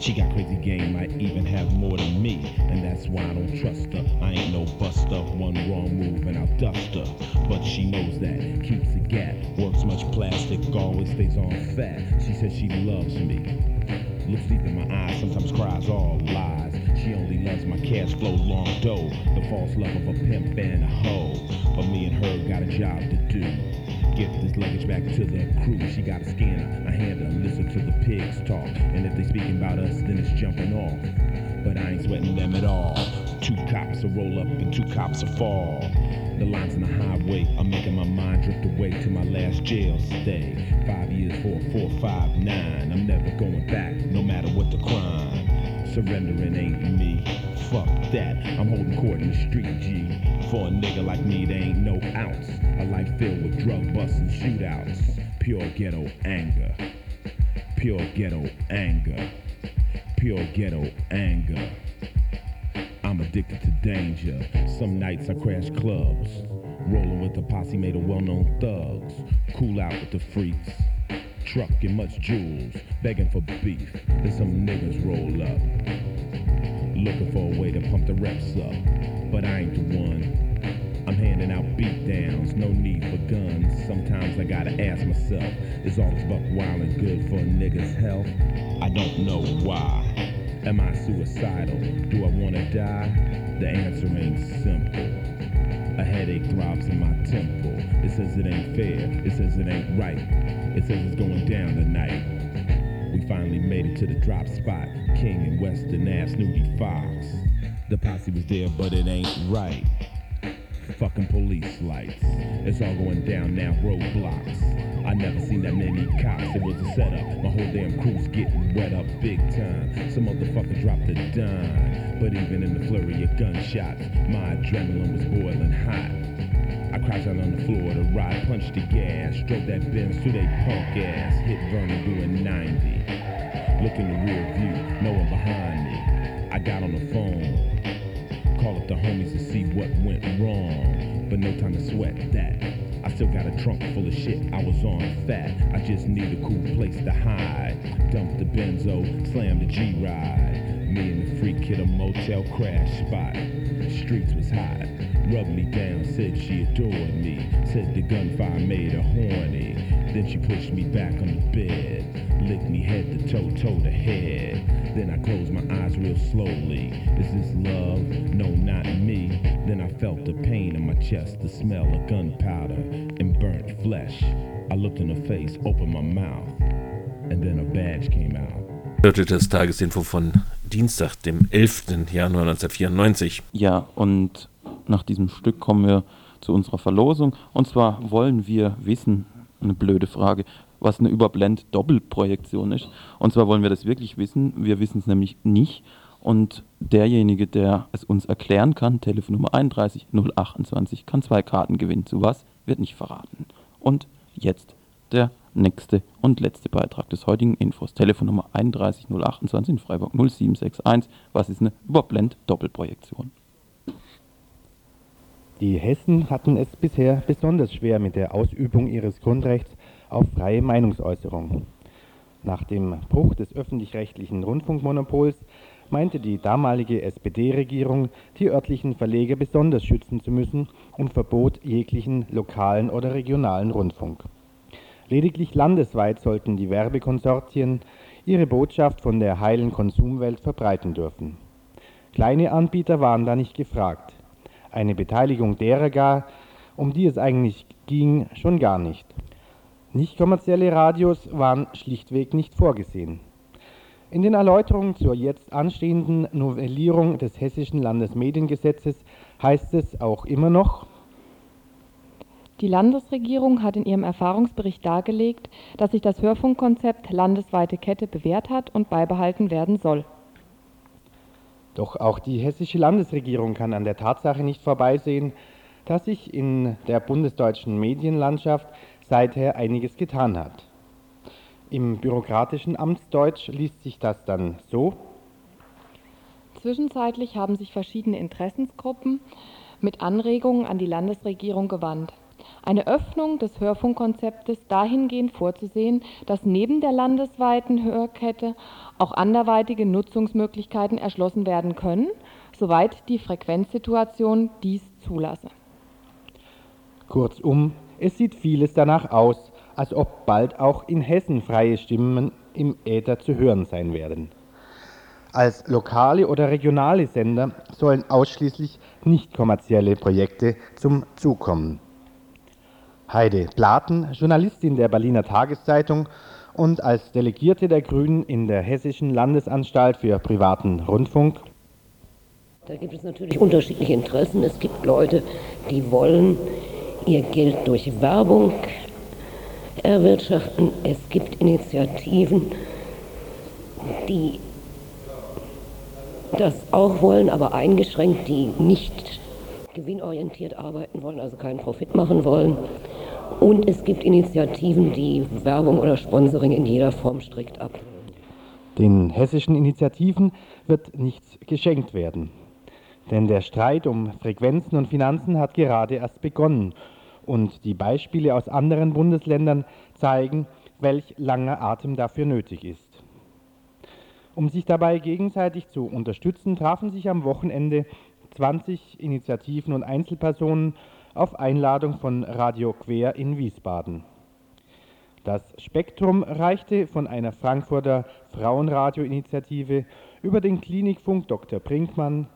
She got crazy game, might even have more than me. And that's why I don't trust her. I ain't no buster. One wrong move and I'll dust her. But she knows that. Keeps a gap. Works much plastic, always stays on fat. She says she loves me. Looks deep in my eyes, sometimes cries all lies. She only loves my cash flow, long dough. The false love of a pimp and a hoe. But me and her got a job to do. Get this luggage back to the crew. She got a scanner, I hand to listen to the pigs talk. And if they speaking about us, then it's jumping off. But I ain't sweating them at all. Two cops will roll up and two cops will fall. The lines in the highway are making my mind drift away to my last jail stay. Five years for a four, five, nine. I'm never going back, no matter what the crime. Surrendering ain't me. Fuck that. I'm holding court in the street, G. For a nigga like me, there ain't no ounce. A life filled with drug busts and shootouts. Pure ghetto anger. Pure ghetto anger. Pure ghetto anger. I'm addicted to danger. Some nights I crash clubs. Rolling with a posse made of well known thugs. Cool out with the freaks. Truck and much jewels. Begging for beef. Then some niggas roll up. Looking for a way to pump the reps up. But I ain't the one. I'm handing out beatdowns, no need for guns. Sometimes I gotta ask myself, is all this buck wildin' good for a nigga's health? I don't know why. Am I suicidal? Do I wanna die? The answer ain't simple. A headache throbs in my temple. It says it ain't fair. It says it ain't right. It says it's going down tonight. We finally made it to the drop spot. King and Western ass Snooty Fox. The posse was there, but it ain't right. Fucking police lights. It's all going down now, roadblocks. I never seen that many cops. It was a setup. My whole damn crew's getting wet up big time. Some motherfucker dropped a dime. But even in the flurry of gunshots, my adrenaline was boiling hot. I crouched down on the floor to ride, punched the gas, drove that Benz through they punk ass, hit Vernon doing 90. Look in the rear view, no one behind me. I got on the phone, call up the homies to see what went wrong, but no time to sweat that. Still got a trunk full of shit, I was on fat. I just need a cool place to hide. Dump the benzo, slam the G-ride. Me and the freak hit a motel crash spot. The Streets was hot. Rubbed me down, said she adored me. Said the gunfire made her horny. Then she pushed me back on the bed. Licked me head to toe, toe to head. Then I closed my eyes real slowly. Is this love? No, not me. Then I felt the pain in my chest, the smell of gunpowder and burnt flesh. I looked in her face, opened my mouth, and then a badge came out. Hörte das Tagesinfo von Dienstag, dem 11. Januar 1994. Ja, und nach diesem Stück kommen wir zu unserer Verlosung. Und zwar wollen wir wissen, eine blöde Frage, was eine Überblend-Doppelprojektion ist. Und zwar wollen wir das wirklich wissen. Wir wissen es nämlich nicht. Und derjenige, der es uns erklären kann, Telefonnummer 31 028, kann zwei Karten gewinnen. Zu was? Wird nicht verraten. Und jetzt der nächste und letzte Beitrag des heutigen Infos. Telefonnummer 31 028 in Freiburg 0761. Was ist eine Überblend-Doppelprojektion? Die Hessen hatten es bisher besonders schwer mit der Ausübung ihres Grundrechts auf freie Meinungsäußerung. Nach dem Bruch des öffentlich-rechtlichen Rundfunkmonopols meinte die damalige SPD-Regierung, die örtlichen Verleger besonders schützen zu müssen und verbot jeglichen lokalen oder regionalen Rundfunk. Lediglich landesweit sollten die Werbekonsortien ihre Botschaft von der heilen Konsumwelt verbreiten dürfen. Kleine Anbieter waren da nicht gefragt. Eine Beteiligung derer gar, um die es eigentlich ging, schon gar nicht. Nicht kommerzielle Radios waren schlichtweg nicht vorgesehen. In den Erläuterungen zur jetzt anstehenden Novellierung des Hessischen Landesmediengesetzes heißt es auch immer noch, die Landesregierung hat in ihrem Erfahrungsbericht dargelegt, dass sich das Hörfunkkonzept landesweite Kette bewährt hat und beibehalten werden soll. Doch auch die hessische Landesregierung kann an der Tatsache nicht vorbeisehen, dass sich in der bundesdeutschen Medienlandschaft seither einiges getan hat. Im bürokratischen Amtsdeutsch liest sich das dann so. Zwischenzeitlich haben sich verschiedene Interessensgruppen mit Anregungen an die Landesregierung gewandt. Eine Öffnung des Hörfunkkonzeptes dahingehend vorzusehen, dass neben der landesweiten Hörkette auch anderweitige Nutzungsmöglichkeiten erschlossen werden können, soweit die Frequenzsituation dies zulasse. Kurzum, es sieht vieles danach aus, als ob bald auch in Hessen freie Stimmen im Äther zu hören sein werden. Als lokale oder regionale Sender sollen ausschließlich nicht kommerzielle Projekte zum Zug kommen. Heide Platen, Journalistin der Berliner Tageszeitung und als Delegierte der Grünen in der Hessischen Landesanstalt für privaten Rundfunk. Da gibt es natürlich unterschiedliche Interessen. Es gibt Leute, die wollen ihr Geld durch Werbung erwirtschaften. Es gibt Initiativen, die das auch wollen, aber eingeschränkt, die nicht gewinnorientiert arbeiten wollen, also keinen Profit machen wollen. Und es gibt Initiativen, die Werbung oder Sponsoring in jeder Form strikt ablehnen. Den hessischen Initiativen wird nichts geschenkt werden. Denn der Streit um Frequenzen und Finanzen hat gerade erst begonnen und die Beispiele aus anderen Bundesländern zeigen, welch langer Atem dafür nötig ist. Um sich dabei gegenseitig zu unterstützen, trafen sich am Wochenende 20 Initiativen und Einzelpersonen auf Einladung von Radio Quer in Wiesbaden. Das Spektrum reichte von einer Frankfurter Frauenradio-Initiative über den Klinikfunk Dr. Brinkmann,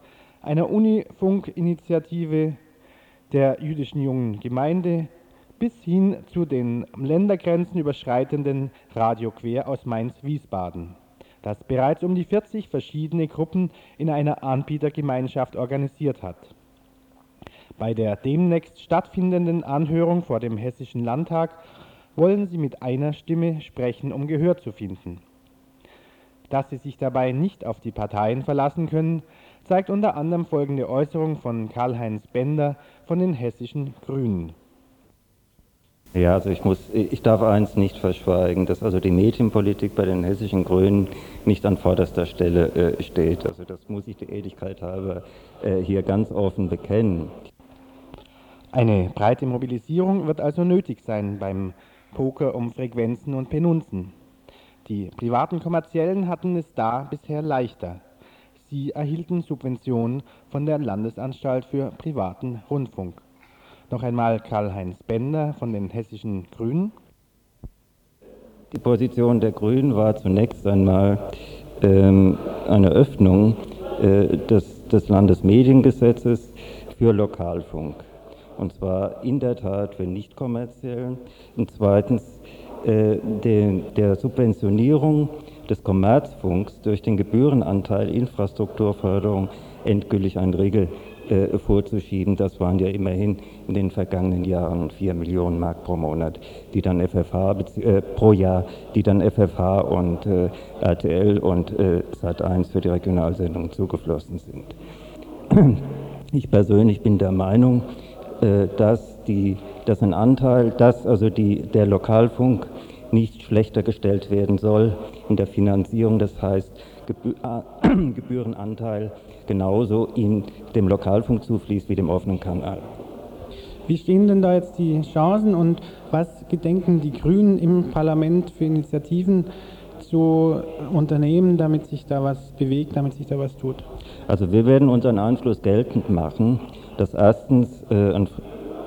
einer Unifunk-Initiative der jüdischen jungen Gemeinde bis hin zu den Ländergrenzen überschreitenden Radio Quer aus Mainz-Wiesbaden, das bereits um die 40 verschiedene Gruppen in einer Anbietergemeinschaft organisiert hat. Bei der demnächst stattfindenden Anhörung vor dem Hessischen Landtag wollen sie mit einer Stimme sprechen, um Gehör zu finden. Dass sie sich dabei nicht auf die Parteien verlassen können, zeigt unter anderem folgende Äußerung von Karl-Heinz Bender von den hessischen Grünen. Ja, also ich muss, ich darf eins nicht verschweigen, dass also die Medienpolitik bei den hessischen Grünen nicht an vorderster Stelle äh, steht. Also das muss ich die Ehrlichkeit halber äh, hier ganz offen bekennen. Eine breite Mobilisierung wird also nötig sein beim Poker um Frequenzen und Penunzen. Die privaten Kommerziellen hatten es da bisher leichter. Sie erhielten Subventionen von der Landesanstalt für privaten Rundfunk. Noch einmal Karl-Heinz Bender von den Hessischen Grünen. Die Position der Grünen war zunächst einmal ähm, eine Öffnung äh, des, des Landesmediengesetzes für Lokalfunk. Und zwar in der Tat für nicht kommerziellen. Und zweitens äh, de, der Subventionierung des Kommerzfunks durch den Gebührenanteil Infrastrukturförderung endgültig einen Riegel äh, vorzuschieben. Das waren ja immerhin in den vergangenen Jahren 4 Millionen Mark pro Monat, die dann FFH äh, pro Jahr, die dann FFH und äh, RTL und äh, Sat1 für die Regionalsendungen zugeflossen sind. Ich persönlich bin der Meinung, äh, dass, die, dass ein Anteil, dass also die, der Lokalfunk nicht schlechter gestellt werden soll in der Finanzierung, das heißt Gebührenanteil genauso in dem Lokalfunk zufließt wie dem offenen Kanal. Wie stehen denn da jetzt die Chancen und was gedenken die Grünen im Parlament für Initiativen zu unternehmen, damit sich da was bewegt, damit sich da was tut? Also wir werden unseren Einfluss geltend machen, dass erstens äh,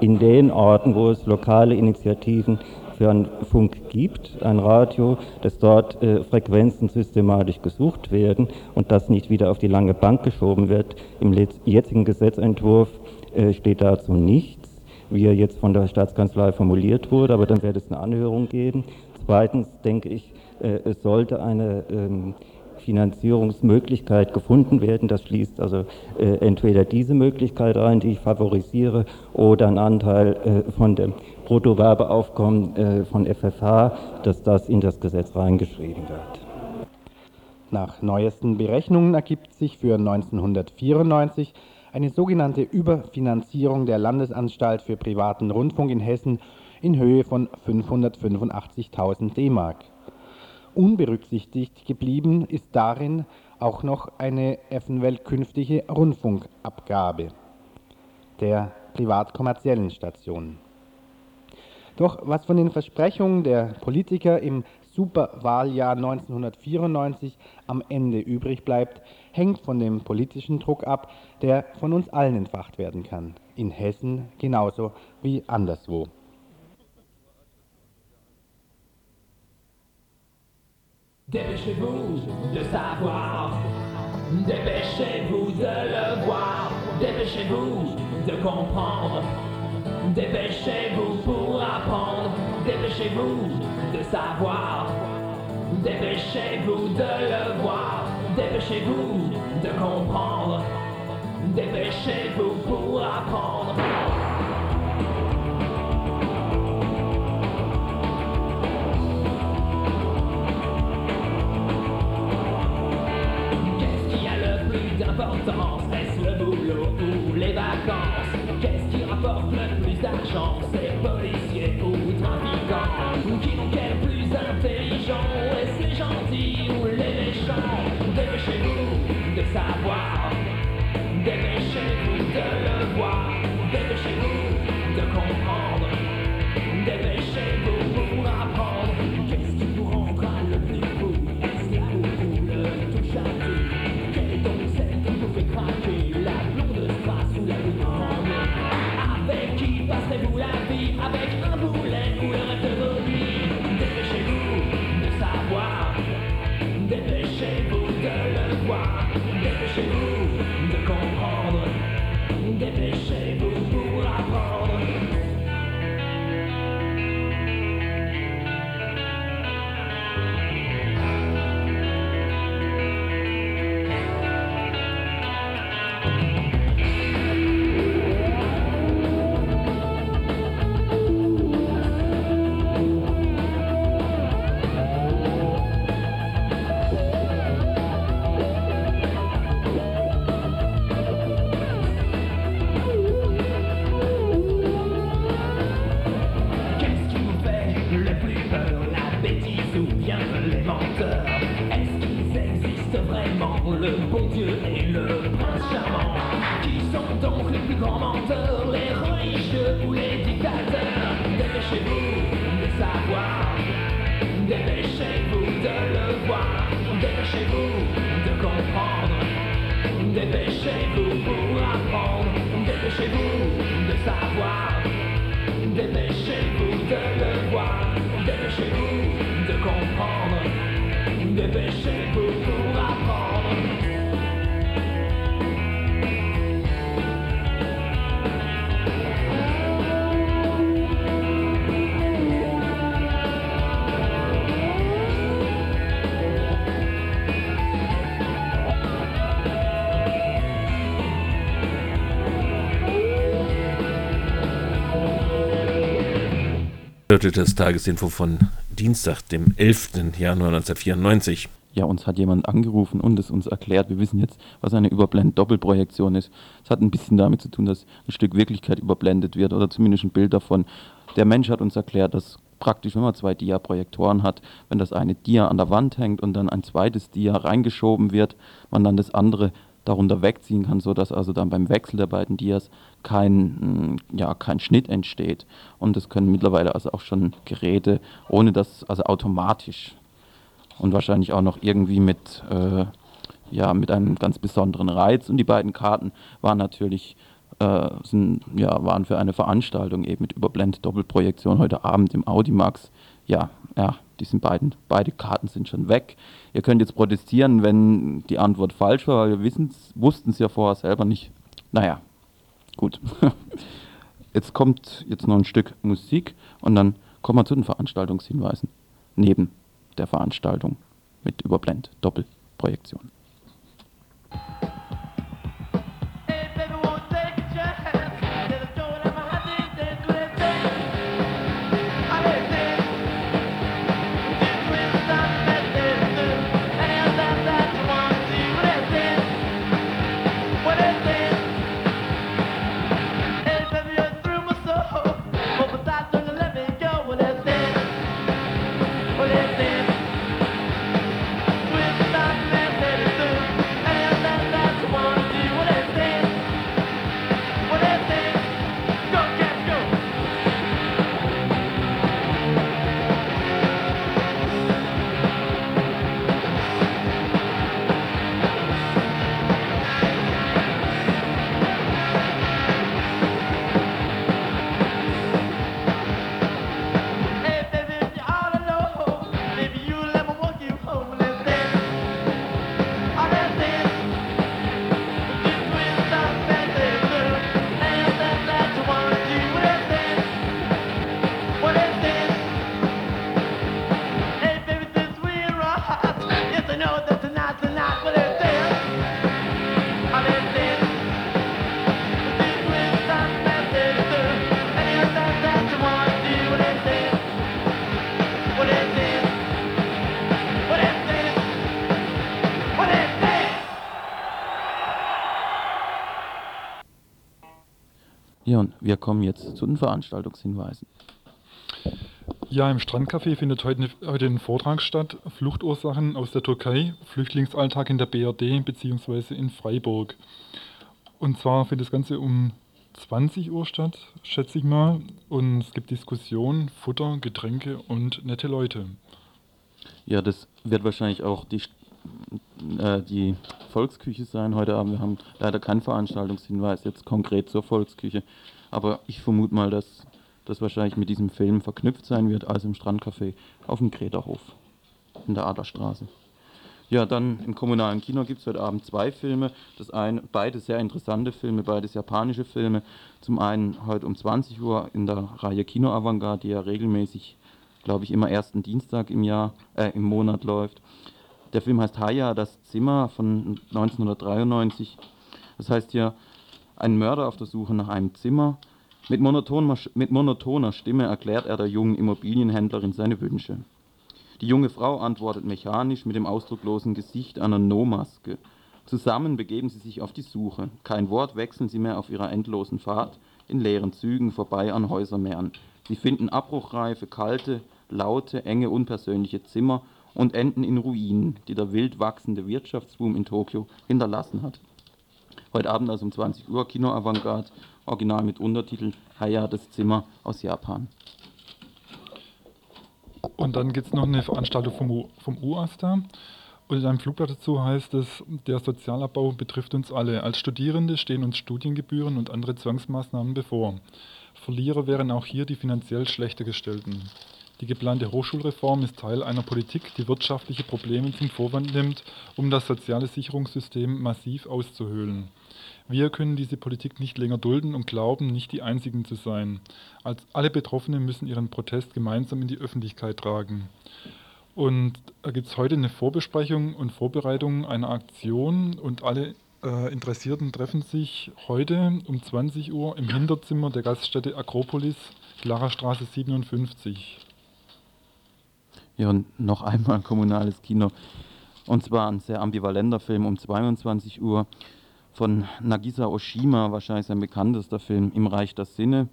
in den Orten, wo es lokale Initiativen für einen Funk gibt, ein Radio, dass dort äh, Frequenzen systematisch gesucht werden und das nicht wieder auf die lange Bank geschoben wird. Im jetzigen Gesetzentwurf äh, steht dazu nichts, wie er jetzt von der Staatskanzlei formuliert wurde, aber dann wird es eine Anhörung geben. Zweitens denke ich, äh, es sollte eine ähm, Finanzierungsmöglichkeit gefunden werden. Das schließt also äh, entweder diese Möglichkeit ein, die ich favorisiere, oder ein Anteil äh, von dem Bruttowerbeaufkommen äh, von FFH, dass das in das Gesetz reingeschrieben wird. Nach neuesten Berechnungen ergibt sich für 1994 eine sogenannte Überfinanzierung der Landesanstalt für privaten Rundfunk in Hessen in Höhe von 585.000 D-Mark. Unberücksichtigt geblieben ist darin auch noch eine Effenwelt künftige Rundfunkabgabe der privatkommerziellen Stationen. Doch was von den Versprechungen der Politiker im Superwahljahr 1994 am Ende übrig bleibt, hängt von dem politischen Druck ab, der von uns allen entfacht werden kann. In Hessen genauso wie anderswo. Dépêchez-vous de savoir, dépêchez-vous de le voir, dépêchez-vous de comprendre, dépêchez-vous pour apprendre, dépêchez-vous de savoir, dépêchez-vous de le voir, dépêchez-vous de comprendre, dépêchez-vous pour apprendre. Le Dépêchez-vous pour apprendre. Dépêchez-vous de savoir. Dépêchez-vous de le voir, dépêchez-vous de comprendre, dépêchez-vous hörte das Tagesinfo von Dienstag, dem 11. Januar 1994. Ja, uns hat jemand angerufen und es uns erklärt. Wir wissen jetzt, was eine Überblend-Doppelprojektion ist. Es hat ein bisschen damit zu tun, dass ein Stück Wirklichkeit überblendet wird oder zumindest ein Bild davon. Der Mensch hat uns erklärt, dass praktisch, wenn man zwei Dia-Projektoren hat, wenn das eine Dia an der Wand hängt und dann ein zweites Dia reingeschoben wird, man dann das andere darunter wegziehen kann, sodass also dann beim Wechsel der beiden Dias kein, mm, ja, kein Schnitt entsteht. Und das können mittlerweile also auch schon Geräte, ohne dass, also automatisch und wahrscheinlich auch noch irgendwie mit, äh, ja, mit einem ganz besonderen Reiz. Und die beiden Karten waren natürlich äh, sind, ja, waren für eine Veranstaltung eben mit Überblend-Doppelprojektion heute Abend im Audimax. Ja, ja, die sind beiden, beide Karten sind schon weg. Ihr könnt jetzt protestieren, wenn die Antwort falsch war, weil wir wussten es ja vorher selber nicht. Naja, gut. Jetzt kommt jetzt noch ein Stück Musik und dann kommen wir zu den Veranstaltungshinweisen. Neben der Veranstaltung mit Überblend-Doppelprojektion. Ja, wir kommen jetzt zu den Veranstaltungshinweisen. Ja, im Strandcafé findet heute, heute ein Vortrag statt. Fluchtursachen aus der Türkei, Flüchtlingsalltag in der BRD bzw. in Freiburg. Und zwar findet das Ganze um 20 Uhr statt, schätze ich mal. Und es gibt Diskussionen, Futter, Getränke und nette Leute. Ja, das wird wahrscheinlich auch die, äh, die Volksküche sein heute Abend. Wir haben leider keinen Veranstaltungshinweis jetzt konkret zur Volksküche. Aber ich vermute mal, dass das wahrscheinlich mit diesem Film verknüpft sein wird, also im Strandcafé auf dem Krederhof in der Adlerstraße. Ja, dann im kommunalen Kino gibt es heute Abend zwei Filme. Das eine, beide sehr interessante Filme, beides japanische Filme. Zum einen heute um 20 Uhr in der Reihe Kino Avantgarde, die ja regelmäßig, glaube ich, immer ersten Dienstag im Jahr, äh, im Monat läuft. Der Film heißt Haya, das Zimmer von 1993. Das heißt hier, ein Mörder auf der Suche nach einem Zimmer. Mit monotoner, mit monotoner Stimme erklärt er der jungen Immobilienhändlerin seine Wünsche. Die junge Frau antwortet mechanisch mit dem ausdrucklosen Gesicht einer No-Maske. Zusammen begeben sie sich auf die Suche. Kein Wort wechseln sie mehr auf ihrer endlosen Fahrt in leeren Zügen vorbei an Häusermeeren. Sie finden abbruchreife, kalte, laute, enge, unpersönliche Zimmer und enden in Ruinen, die der wild wachsende Wirtschaftsboom in Tokio hinterlassen hat. Heute Abend also um 20 Uhr Kino Avantgarde, original mit Untertitel Haya das Zimmer aus Japan. Und dann gibt es noch eine Veranstaltung vom, vom UASTA. Und in einem Flugblatt dazu heißt es, der Sozialabbau betrifft uns alle. Als Studierende stehen uns Studiengebühren und andere Zwangsmaßnahmen bevor. Verlierer wären auch hier die finanziell schlechter gestellten. Die geplante Hochschulreform ist Teil einer Politik, die wirtschaftliche Probleme zum Vorwand nimmt, um das soziale Sicherungssystem massiv auszuhöhlen. Wir können diese Politik nicht länger dulden und glauben, nicht die Einzigen zu sein. Als alle Betroffenen müssen ihren Protest gemeinsam in die Öffentlichkeit tragen. Und da gibt es heute eine Vorbesprechung und Vorbereitung einer Aktion und alle äh, Interessierten treffen sich heute um 20 Uhr im Hinterzimmer der Gaststätte Akropolis, Klara 57. Ja, und noch einmal ein kommunales Kino. Und zwar ein sehr ambivalenter Film um 22 Uhr von Nagisa Oshima, wahrscheinlich sein bekanntester Film Im Reich der Sinne.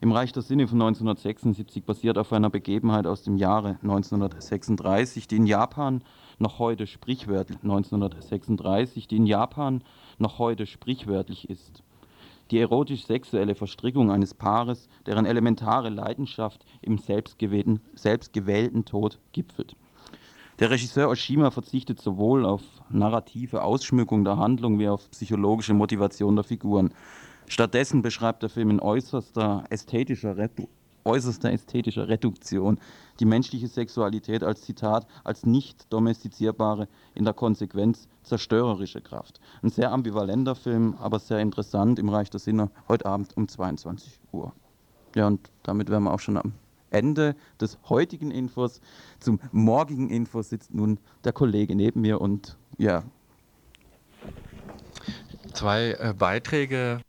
Im Reich der Sinne von 1976 basiert auf einer Begebenheit aus dem Jahre 1936, die in Japan noch heute sprichwörtlich 1936, die in Japan noch heute sprichwörtlich ist. Die erotisch-sexuelle Verstrickung eines Paares, deren elementare Leidenschaft im selbstgewählten, selbstgewählten Tod gipfelt. Der Regisseur Oshima verzichtet sowohl auf narrative Ausschmückung der Handlung wie auf psychologische Motivation der Figuren. Stattdessen beschreibt der Film in äußerster ästhetischer, äußerster ästhetischer Reduktion die menschliche Sexualität als Zitat als nicht domestizierbare, in der Konsequenz zerstörerische Kraft. Ein sehr ambivalenter Film, aber sehr interessant im Reich der Sinne heute Abend um 22 Uhr. Ja, und damit wären wir auch schon am Ende des heutigen Infos. Zum morgigen Info sitzt nun der Kollege neben mir und ja. Zwei äh, Beiträge